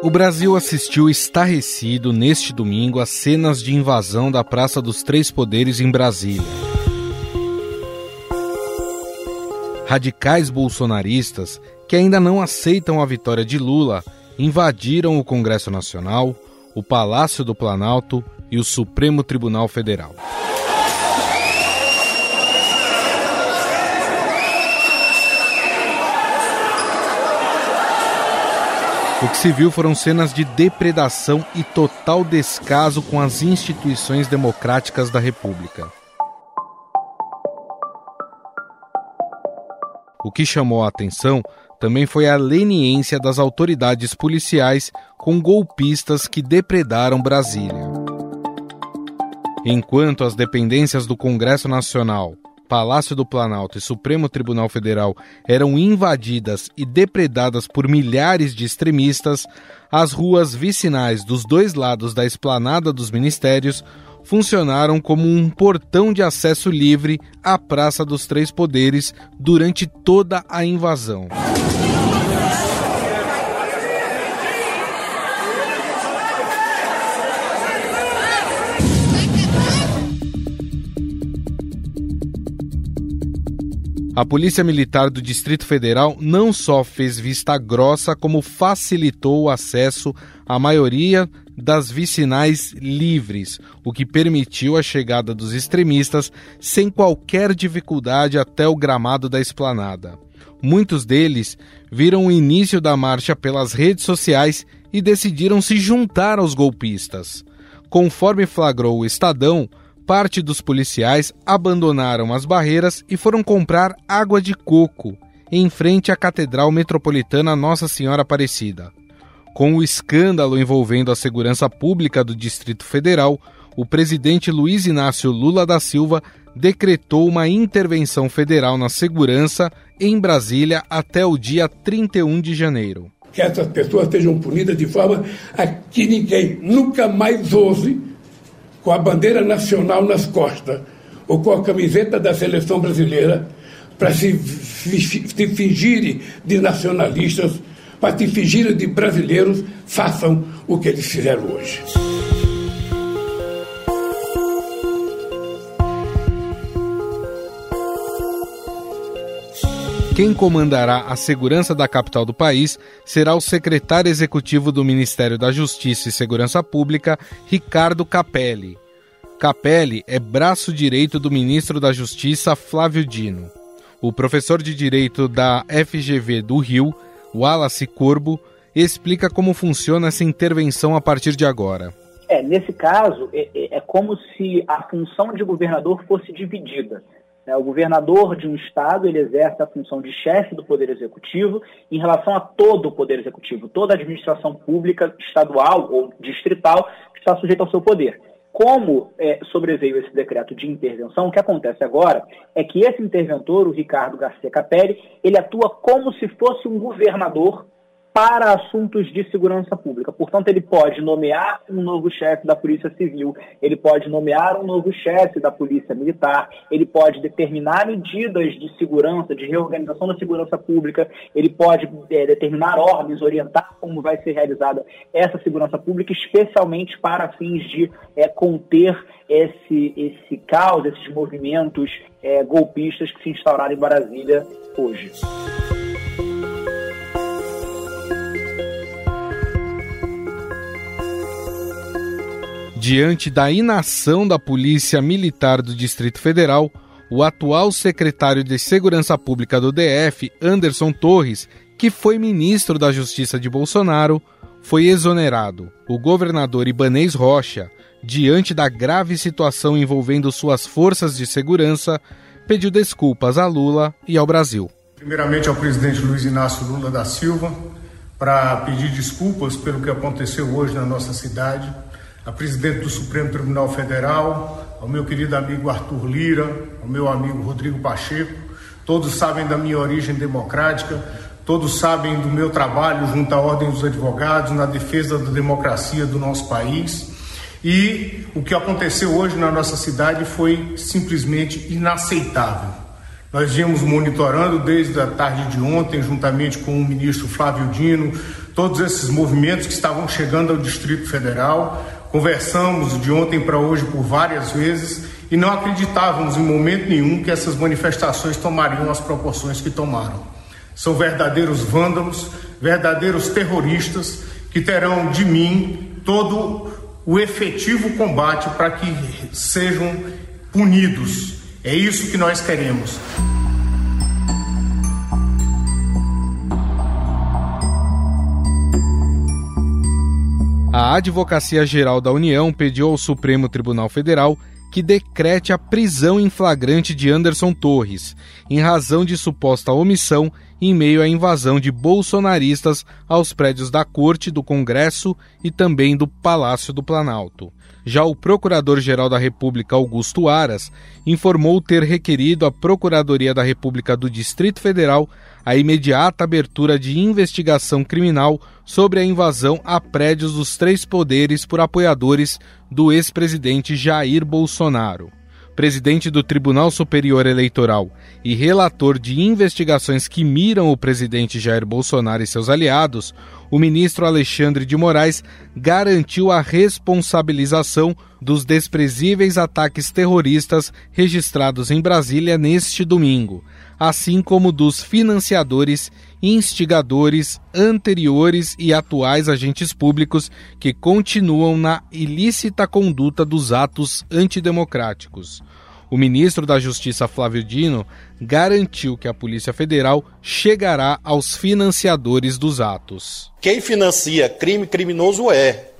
O Brasil assistiu estarrecido neste domingo às cenas de invasão da Praça dos Três Poderes em Brasília. Radicais bolsonaristas que ainda não aceitam a vitória de Lula invadiram o Congresso Nacional, o Palácio do Planalto e o Supremo Tribunal Federal. O que se viu foram cenas de depredação e total descaso com as instituições democráticas da República. O que chamou a atenção também foi a leniência das autoridades policiais com golpistas que depredaram Brasília. Enquanto as dependências do Congresso Nacional Palácio do Planalto e Supremo Tribunal Federal eram invadidas e depredadas por milhares de extremistas, as ruas vicinais dos dois lados da esplanada dos ministérios funcionaram como um portão de acesso livre à Praça dos Três Poderes durante toda a invasão. A Polícia Militar do Distrito Federal não só fez vista grossa, como facilitou o acesso à maioria das vicinais livres, o que permitiu a chegada dos extremistas sem qualquer dificuldade até o gramado da esplanada. Muitos deles viram o início da marcha pelas redes sociais e decidiram se juntar aos golpistas. Conforme flagrou o Estadão, parte dos policiais abandonaram as barreiras e foram comprar água de coco em frente à Catedral Metropolitana Nossa Senhora Aparecida. Com o escândalo envolvendo a segurança pública do Distrito Federal, o presidente Luiz Inácio Lula da Silva decretou uma intervenção federal na segurança em Brasília até o dia 31 de janeiro. Que essas pessoas sejam punidas de forma a que ninguém nunca mais ouse com a bandeira nacional nas costas ou com a camiseta da seleção brasileira para se, se fingirem de nacionalistas, para se fingirem de brasileiros, façam o que eles fizeram hoje. Quem comandará a segurança da capital do país será o secretário executivo do Ministério da Justiça e Segurança Pública, Ricardo Capelli. Capelli é braço direito do ministro da Justiça, Flávio Dino. O professor de Direito da FGV do Rio, Wallace Corbo, explica como funciona essa intervenção a partir de agora. É, nesse caso, é, é, é como se a função de governador fosse dividida. Né? O governador de um estado ele exerce a função de chefe do poder executivo em relação a todo o poder executivo, toda a administração pública estadual ou distrital que está sujeita ao seu poder. Como é, sobreveio esse decreto de intervenção, o que acontece agora é que esse interventor, o Ricardo Garcia Capelli, ele atua como se fosse um governador para assuntos de segurança pública. Portanto, ele pode nomear um novo chefe da Polícia Civil, ele pode nomear um novo chefe da Polícia Militar, ele pode determinar medidas de segurança, de reorganização da segurança pública, ele pode é, determinar ordens, orientar como vai ser realizada essa segurança pública, especialmente para fins de é, conter esse, esse caos, esses movimentos é, golpistas que se instauraram em Brasília hoje. Diante da inação da Polícia Militar do Distrito Federal, o atual secretário de Segurança Pública do DF, Anderson Torres, que foi ministro da Justiça de Bolsonaro, foi exonerado. O governador Ibanês Rocha, diante da grave situação envolvendo suas forças de segurança, pediu desculpas a Lula e ao Brasil. Primeiramente ao presidente Luiz Inácio Lula da Silva, para pedir desculpas pelo que aconteceu hoje na nossa cidade a presidente do Supremo Tribunal Federal, ao meu querido amigo Arthur Lira, ao meu amigo Rodrigo Pacheco. Todos sabem da minha origem democrática, todos sabem do meu trabalho junto à Ordem dos Advogados na defesa da democracia do nosso país. E o que aconteceu hoje na nossa cidade foi simplesmente inaceitável. Nós viemos monitorando desde a tarde de ontem, juntamente com o ministro Flávio Dino, todos esses movimentos que estavam chegando ao Distrito Federal. Conversamos de ontem para hoje por várias vezes e não acreditávamos em momento nenhum que essas manifestações tomariam as proporções que tomaram. São verdadeiros vândalos, verdadeiros terroristas que terão de mim todo o efetivo combate para que sejam punidos. É isso que nós queremos. A Advocacia Geral da União pediu ao Supremo Tribunal Federal que decrete a prisão em flagrante de Anderson Torres, em razão de suposta omissão em meio à invasão de bolsonaristas aos prédios da Corte, do Congresso e também do Palácio do Planalto. Já o Procurador-Geral da República, Augusto Aras, informou ter requerido à Procuradoria da República do Distrito Federal a imediata abertura de investigação criminal sobre a invasão a prédios dos três poderes por apoiadores do ex-presidente Jair Bolsonaro. Presidente do Tribunal Superior Eleitoral e relator de investigações que miram o presidente Jair Bolsonaro e seus aliados, o ministro Alexandre de Moraes garantiu a responsabilização dos desprezíveis ataques terroristas registrados em Brasília neste domingo, assim como dos financiadores instigadores, anteriores e atuais agentes públicos que continuam na ilícita conduta dos atos antidemocráticos. O ministro da Justiça Flávio Dino garantiu que a Polícia Federal chegará aos financiadores dos atos. Quem financia crime criminoso é.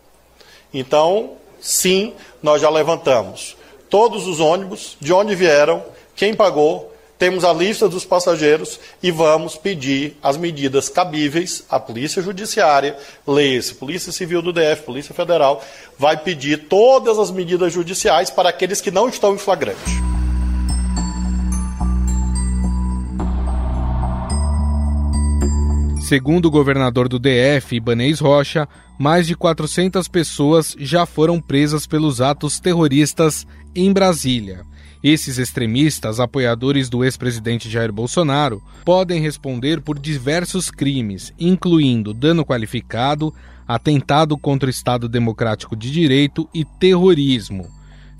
Então, sim, nós já levantamos todos os ônibus, de onde vieram, quem pagou, temos a lista dos passageiros e vamos pedir as medidas cabíveis à Polícia Judiciária, leia-se, Polícia Civil do DF, Polícia Federal, vai pedir todas as medidas judiciais para aqueles que não estão em flagrante. Segundo o governador do DF, Ibanez Rocha, mais de 400 pessoas já foram presas pelos atos terroristas em Brasília. Esses extremistas, apoiadores do ex-presidente Jair Bolsonaro, podem responder por diversos crimes, incluindo dano qualificado, atentado contra o Estado Democrático de Direito e terrorismo.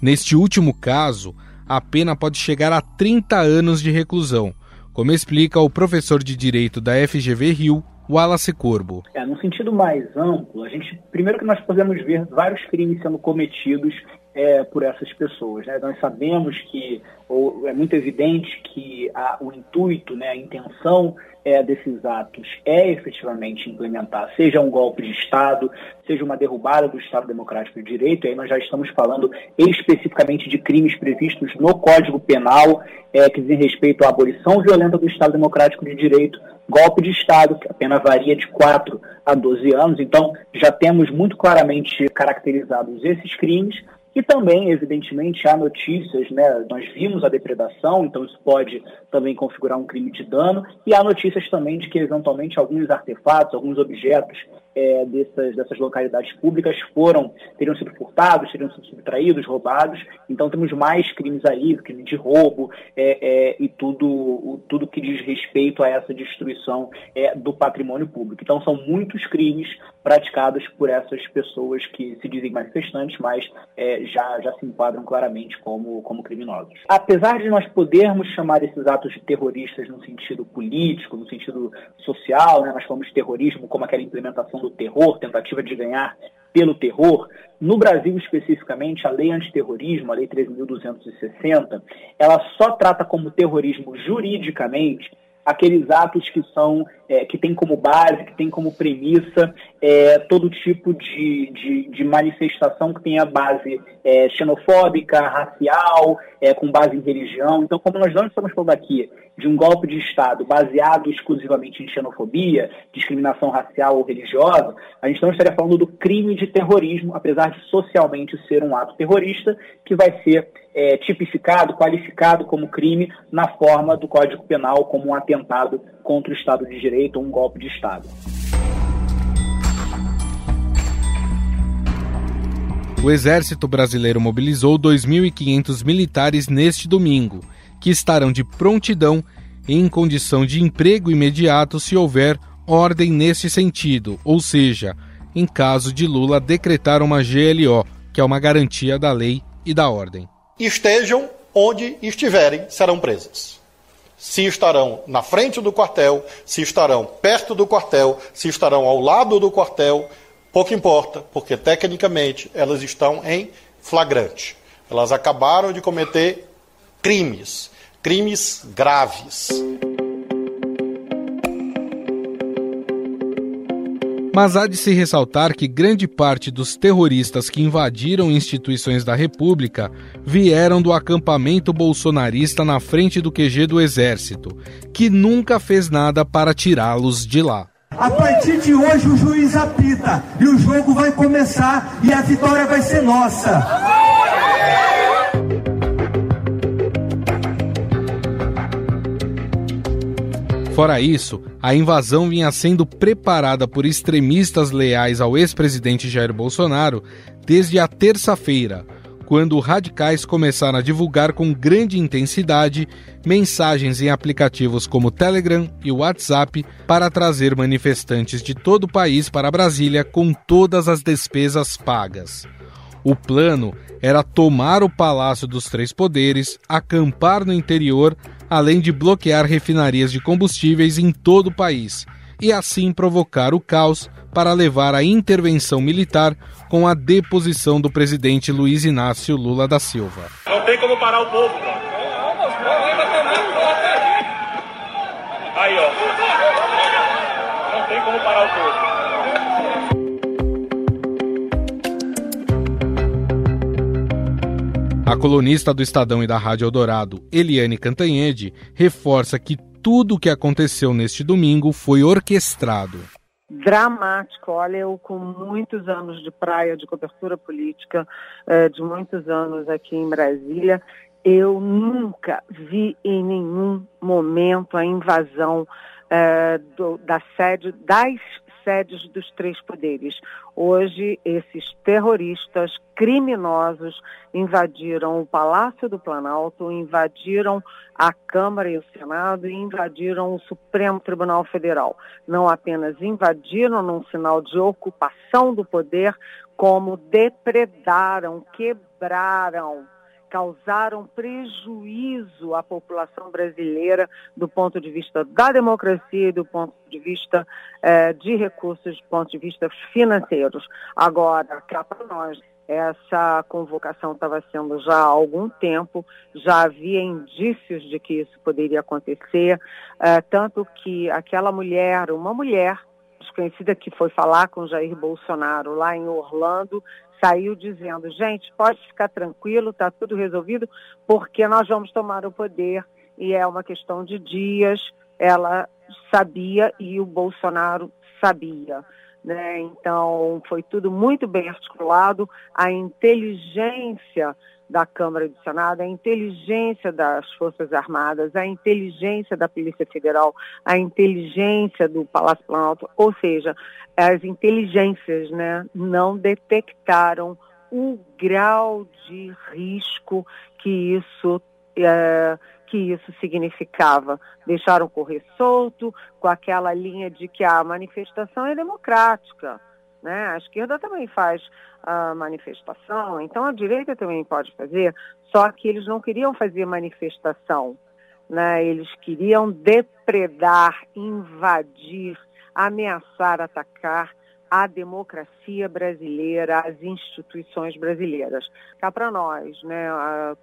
Neste último caso, a pena pode chegar a 30 anos de reclusão, como explica o professor de Direito da FGV Rio, Wallace Corbo. É, no sentido mais amplo, a gente primeiro que nós podemos ver vários crimes sendo cometidos é, por essas pessoas. Né? Nós sabemos que, ou é muito evidente que a, o intuito, né, a intenção é, desses atos é efetivamente implementar, seja um golpe de Estado, seja uma derrubada do Estado Democrático de Direito, aí nós já estamos falando especificamente de crimes previstos no Código Penal, é, que dizem respeito à abolição violenta do Estado Democrático de Direito, golpe de Estado, que a pena varia de 4 a 12 anos, então já temos muito claramente caracterizados esses crimes, e também, evidentemente, há notícias, né? Nós vimos a depredação, então isso pode também configurar um crime de dano, e há notícias também de que, eventualmente, alguns artefatos, alguns objetos é, dessas, dessas localidades públicas foram, teriam sido furtados, teriam sido subtraídos, roubados. Então temos mais crimes aí, crime de roubo é, é, e tudo, tudo que diz respeito a essa destruição é, do patrimônio público. Então são muitos crimes praticados por essas pessoas que se dizem manifestantes, mas é, já, já se enquadram claramente como, como criminosos. Apesar de nós podermos chamar esses atos de terroristas no sentido político, no sentido social, né, nós falamos de terrorismo como aquela implementação do do terror, tentativa de ganhar pelo terror, no Brasil especificamente, a lei antiterrorismo, a lei 13.260, ela só trata como terrorismo juridicamente aqueles atos que são é, que tem como base, que tem como premissa é, todo tipo de, de, de, manifestação que tenha base é, xenofóbica, racial, é, com base em religião. Então, como nós não estamos falando aqui de um golpe de Estado baseado exclusivamente em xenofobia, discriminação racial ou religiosa, a gente não estaria falando do crime de terrorismo, apesar de socialmente ser um ato terrorista, que vai ser é, tipificado, qualificado como crime na forma do Código Penal como um atentado contra o Estado de Direito ou um golpe de Estado. O Exército Brasileiro mobilizou 2.500 militares neste domingo que estarão de prontidão em condição de emprego imediato se houver ordem nesse sentido, ou seja, em caso de Lula decretar uma GLO, que é uma garantia da lei e da ordem. Estejam onde estiverem, serão presas. Se estarão na frente do quartel, se estarão perto do quartel, se estarão ao lado do quartel, pouco importa, porque tecnicamente elas estão em flagrante. Elas acabaram de cometer crimes, crimes graves. Mas há de se ressaltar que grande parte dos terroristas que invadiram instituições da República vieram do acampamento bolsonarista na frente do QG do Exército, que nunca fez nada para tirá-los de lá. A partir de hoje o juiz apita e o jogo vai começar e a vitória vai ser nossa. Fora isso, a invasão vinha sendo preparada por extremistas leais ao ex-presidente Jair Bolsonaro desde a terça-feira, quando radicais começaram a divulgar com grande intensidade mensagens em aplicativos como Telegram e WhatsApp para trazer manifestantes de todo o país para Brasília com todas as despesas pagas. O plano era tomar o Palácio dos Três Poderes, acampar no interior além de bloquear refinarias de combustíveis em todo o país e assim provocar o caos para levar à intervenção militar com a deposição do presidente Luiz Inácio Lula da Silva. Não tem como parar o povo, Aí, A colunista do Estadão e da Rádio Eldorado, Eliane Cantanhede, reforça que tudo o que aconteceu neste domingo foi orquestrado. Dramático, olha, eu com muitos anos de praia, de cobertura política, eh, de muitos anos aqui em Brasília, eu nunca vi em nenhum momento a invasão eh, da sede das sedes dos três poderes. Hoje, esses terroristas criminosos invadiram o Palácio do Planalto, invadiram a Câmara e o Senado e invadiram o Supremo Tribunal Federal. Não apenas invadiram num sinal de ocupação do poder, como depredaram, quebraram causaram prejuízo à população brasileira do ponto de vista da democracia e do ponto de vista eh, de recursos, do ponto de vista financeiros. Agora, cá para nós, essa convocação estava sendo já há algum tempo, já havia indícios de que isso poderia acontecer, eh, tanto que aquela mulher, uma mulher desconhecida que foi falar com Jair Bolsonaro lá em Orlando, saiu dizendo: gente, pode ficar tranquilo, está tudo resolvido, porque nós vamos tomar o poder e é uma questão de dias. Ela sabia e o Bolsonaro sabia. Né? Então, foi tudo muito bem articulado. A inteligência da Câmara e do Senado, a inteligência das Forças Armadas, a inteligência da Polícia Federal, a inteligência do Palácio Planalto, ou seja, as inteligências né, não detectaram o grau de risco que isso, é, que isso significava. Deixaram correr solto com aquela linha de que a manifestação é democrática. Né? A esquerda também faz a manifestação, então a direita também pode fazer, só que eles não queriam fazer manifestação. Né? Eles queriam depredar, invadir, ameaçar atacar a democracia brasileira, as instituições brasileiras. Cá para nós, né?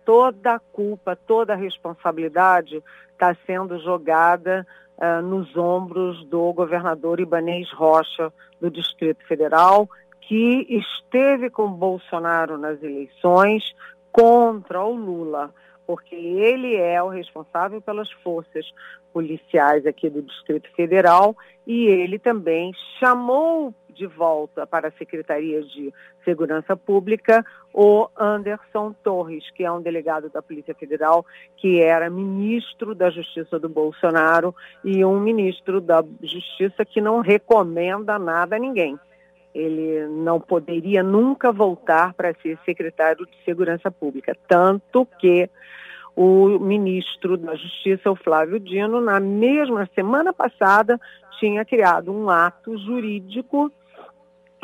Toda a culpa, toda a responsabilidade está sendo jogada uh, nos ombros do governador Ibanês Rocha do Distrito Federal, que esteve com Bolsonaro nas eleições contra o Lula porque ele é o responsável pelas forças policiais aqui do Distrito Federal e ele também chamou de volta para a Secretaria de Segurança Pública o Anderson Torres, que é um delegado da Polícia Federal, que era ministro da Justiça do Bolsonaro e um ministro da Justiça que não recomenda nada a ninguém. Ele não poderia nunca voltar para ser secretário de Segurança Pública, tanto que o ministro da Justiça, o Flávio Dino, na mesma semana passada, tinha criado um ato jurídico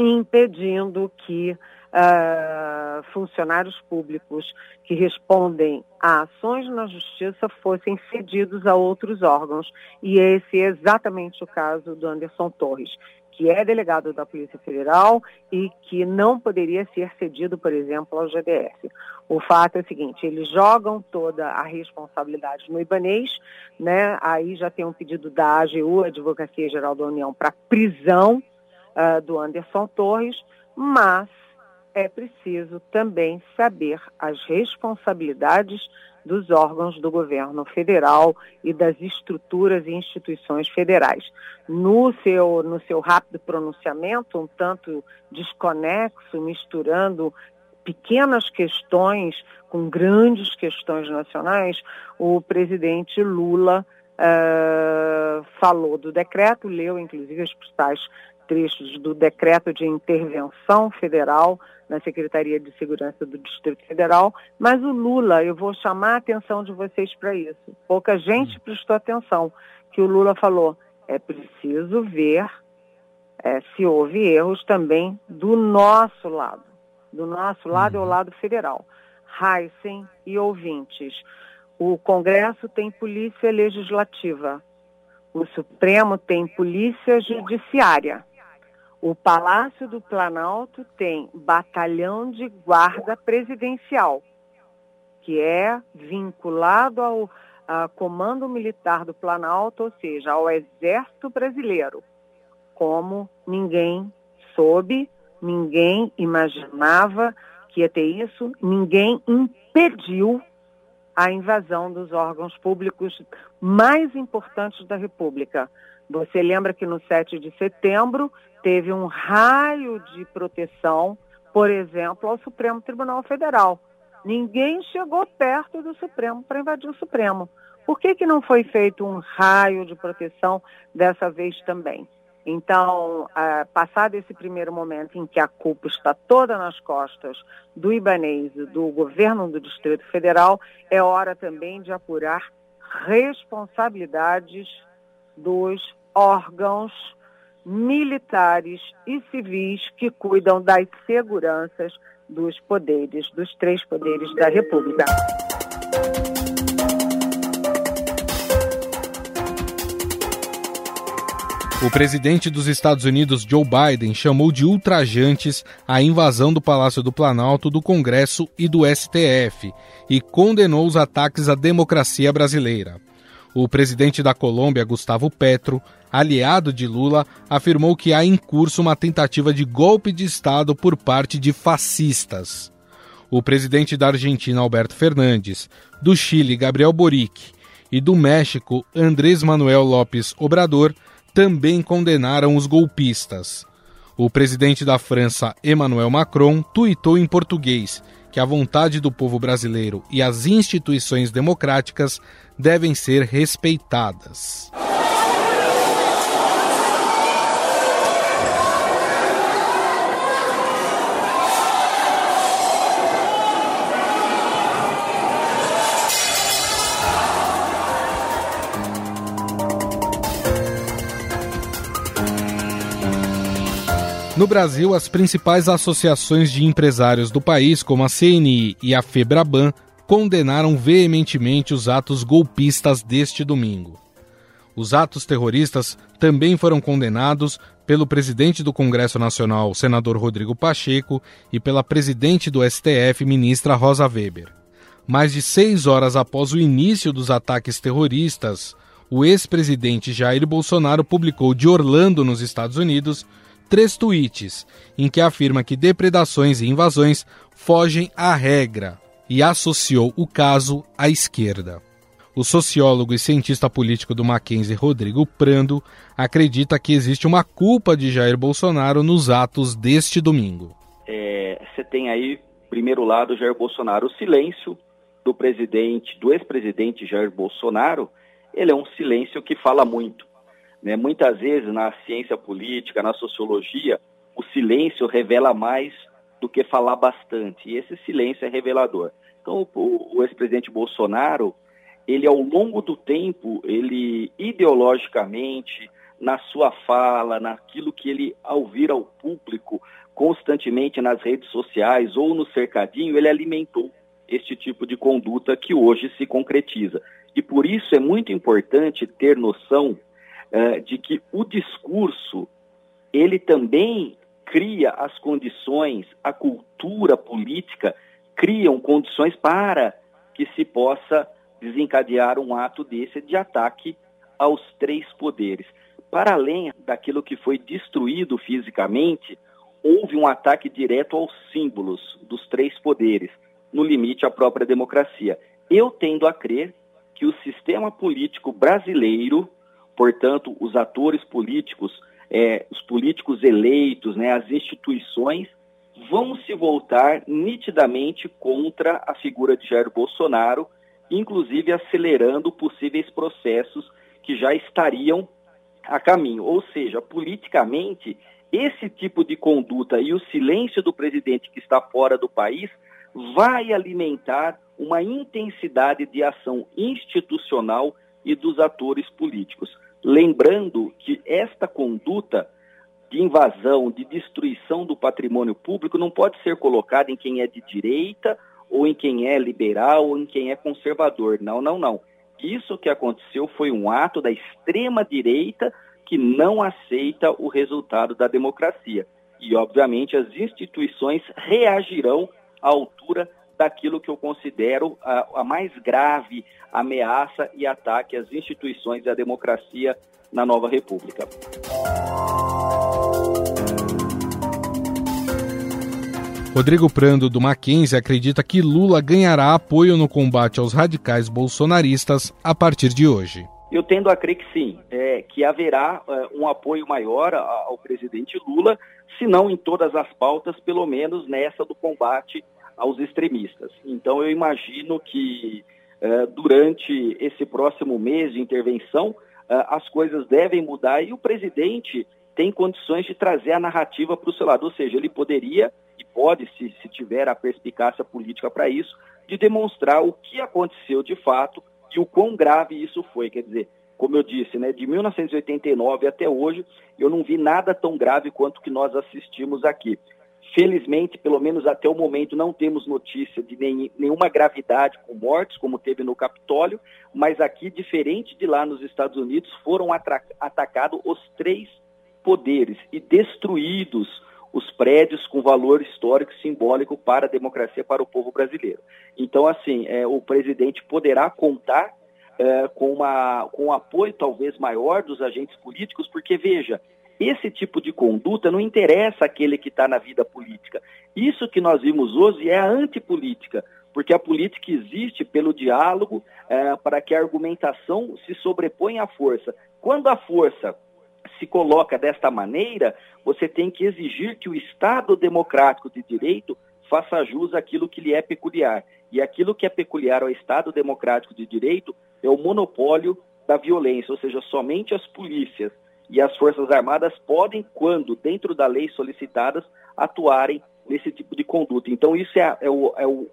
impedindo que uh, funcionários públicos que respondem a ações na justiça fossem cedidos a outros órgãos. E esse é exatamente o caso do Anderson Torres, que é delegado da Polícia Federal e que não poderia ser cedido, por exemplo, ao GDF. O fato é o seguinte, eles jogam toda a responsabilidade no Ibanês, né? aí já tem um pedido da AGU, Advocacia Geral da União, para prisão uh, do Anderson Torres, mas é preciso também saber as responsabilidades dos órgãos do governo federal e das estruturas e instituições federais. No seu, no seu rápido pronunciamento, um tanto desconexo, misturando pequenas questões com grandes questões nacionais, o presidente Lula uh, falou do decreto, leu inclusive os principais trechos do decreto de intervenção federal na Secretaria de Segurança do Distrito Federal, mas o Lula, eu vou chamar a atenção de vocês para isso. Pouca gente hum. prestou atenção que o Lula falou, é preciso ver é, se houve erros também do nosso lado. Do nosso lado é o uhum. lado federal. Heisen e ouvintes. O Congresso tem polícia legislativa. O Supremo tem polícia judiciária. O Palácio do Planalto tem batalhão de guarda presidencial, que é vinculado ao Comando Militar do Planalto, ou seja, ao Exército Brasileiro. Como ninguém soube, ninguém imaginava que ia ter isso, ninguém impediu a invasão dos órgãos públicos mais importantes da República. Você lembra que no 7 de setembro teve um raio de proteção, por exemplo, ao Supremo Tribunal Federal. Ninguém chegou perto do Supremo para invadir o Supremo. Por que, que não foi feito um raio de proteção dessa vez também? Então, uh, passado esse primeiro momento em que a culpa está toda nas costas do Ibanês e do governo do Distrito Federal, é hora também de apurar responsabilidades dos órgãos militares e civis que cuidam das seguranças dos poderes, dos três poderes da República. O presidente dos Estados Unidos, Joe Biden, chamou de ultrajantes a invasão do Palácio do Planalto, do Congresso e do STF e condenou os ataques à democracia brasileira. O presidente da Colômbia, Gustavo Petro, aliado de Lula, afirmou que há em curso uma tentativa de golpe de Estado por parte de fascistas. O presidente da Argentina, Alberto Fernandes, do Chile, Gabriel Boric, e do México, Andrés Manuel López Obrador, também condenaram os golpistas. O presidente da França, Emmanuel Macron, tuitou em português que a vontade do povo brasileiro e as instituições democráticas devem ser respeitadas. No Brasil, as principais associações de empresários do país, como a CNI e a Febraban, condenaram veementemente os atos golpistas deste domingo. Os atos terroristas também foram condenados pelo presidente do Congresso Nacional, senador Rodrigo Pacheco, e pela presidente do STF, ministra Rosa Weber. Mais de seis horas após o início dos ataques terroristas, o ex-presidente Jair Bolsonaro publicou de Orlando, nos Estados Unidos, três tweets em que afirma que depredações e invasões fogem à regra e associou o caso à esquerda. O sociólogo e cientista político do Mackenzie, Rodrigo Prando, acredita que existe uma culpa de Jair Bolsonaro nos atos deste domingo. É, você tem aí, primeiro lado, Jair Bolsonaro. O silêncio do presidente, do ex-presidente Jair Bolsonaro, ele é um silêncio que fala muito. Né? Muitas vezes, na ciência política, na sociologia, o silêncio revela mais do que falar bastante. E esse silêncio é revelador. Então, o, o ex-presidente Bolsonaro, ele ao longo do tempo, ele ideologicamente, na sua fala, naquilo que ele, ao vir ao público, constantemente nas redes sociais ou no cercadinho, ele alimentou este tipo de conduta que hoje se concretiza. E por isso é muito importante ter noção uh, de que o discurso, ele também cria as condições, a cultura política criam condições para que se possa desencadear um ato desse de ataque aos três poderes. Para além daquilo que foi destruído fisicamente, houve um ataque direto aos símbolos dos três poderes, no limite à própria democracia. Eu tendo a crer que o sistema político brasileiro, portanto, os atores políticos, é, os políticos eleitos, né, as instituições, vão se voltar nitidamente contra a figura de Jair Bolsonaro, inclusive acelerando possíveis processos que já estariam a caminho. Ou seja, politicamente, esse tipo de conduta e o silêncio do presidente que está fora do país vai alimentar uma intensidade de ação institucional e dos atores políticos. Lembrando que esta conduta de invasão, de destruição do patrimônio público não pode ser colocada em quem é de direita ou em quem é liberal ou em quem é conservador. Não, não, não. Isso que aconteceu foi um ato da extrema direita que não aceita o resultado da democracia. E, obviamente, as instituições reagirão à altura daquilo que eu considero a, a mais grave ameaça e ataque às instituições e à democracia na nova República. Rodrigo Prando, do Mackenzie, acredita que Lula ganhará apoio no combate aos radicais bolsonaristas a partir de hoje. Eu tendo a crer que sim, é, que haverá é, um apoio maior ao presidente Lula, se não em todas as pautas, pelo menos nessa do combate aos extremistas. Então eu imagino que é, durante esse próximo mês de intervenção, é, as coisas devem mudar e o presidente tem condições de trazer a narrativa para o seu lado, ou seja, ele poderia pode, se, se tiver a perspicácia política para isso, de demonstrar o que aconteceu de fato e o quão grave isso foi. Quer dizer, como eu disse, né, de 1989 até hoje, eu não vi nada tão grave quanto o que nós assistimos aqui. Felizmente, pelo menos até o momento, não temos notícia de nem, nenhuma gravidade com mortes, como teve no Capitólio, mas aqui, diferente de lá nos Estados Unidos, foram atacados os três poderes e destruídos os prédios com valor histórico e simbólico para a democracia, para o povo brasileiro. Então, assim, é, o presidente poderá contar é, com, uma, com um apoio talvez maior dos agentes políticos, porque, veja, esse tipo de conduta não interessa aquele que está na vida política. Isso que nós vimos hoje é a antipolítica, porque a política existe pelo diálogo, é, para que a argumentação se sobreponha à força. Quando a força se coloca desta maneira, você tem que exigir que o Estado democrático de direito faça jus àquilo que lhe é peculiar. E aquilo que é peculiar ao Estado democrático de direito é o monopólio da violência, ou seja, somente as polícias e as Forças Armadas podem, quando dentro da lei solicitadas, atuarem nesse tipo de conduta. Então, isso é, é, o, é o,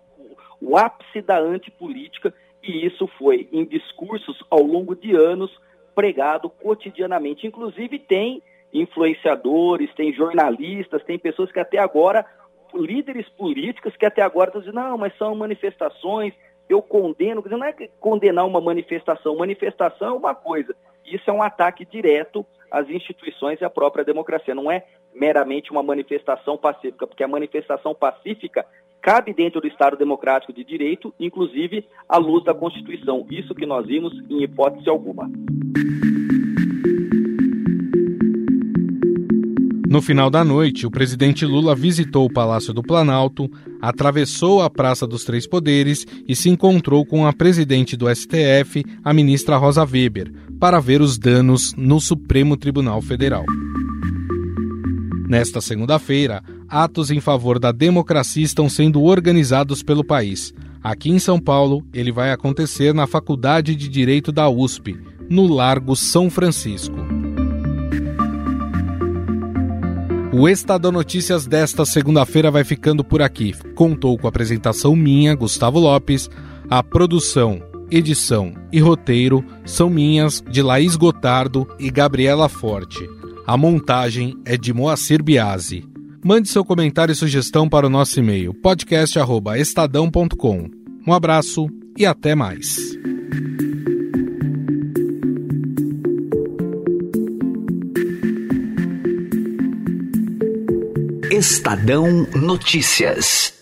o ápice da antipolítica, e isso foi em discursos ao longo de anos pregado cotidianamente. Inclusive, tem influenciadores, tem jornalistas, tem pessoas que até agora, líderes políticos que até agora estão dizendo, não, mas são manifestações, eu condeno. Não é condenar uma manifestação, manifestação é uma coisa. Isso é um ataque direto às instituições e à própria democracia. Não é meramente uma manifestação pacífica, porque a manifestação pacífica cabe dentro do Estado Democrático de Direito, inclusive à luz da Constituição. Isso que nós vimos em hipótese alguma. No final da noite, o presidente Lula visitou o Palácio do Planalto, atravessou a Praça dos Três Poderes e se encontrou com a presidente do STF, a ministra Rosa Weber, para ver os danos no Supremo Tribunal Federal. Nesta segunda-feira, atos em favor da democracia estão sendo organizados pelo país. Aqui em São Paulo, ele vai acontecer na Faculdade de Direito da USP, no Largo São Francisco. O Estadão Notícias desta segunda-feira vai ficando por aqui. Contou com a apresentação minha, Gustavo Lopes, a produção, edição e roteiro são minhas, de Laís Gotardo e Gabriela Forte. A montagem é de Moacir Biasi. Mande seu comentário e sugestão para o nosso e-mail podcast@estadão.com. Um abraço e até mais. Estadão Notícias.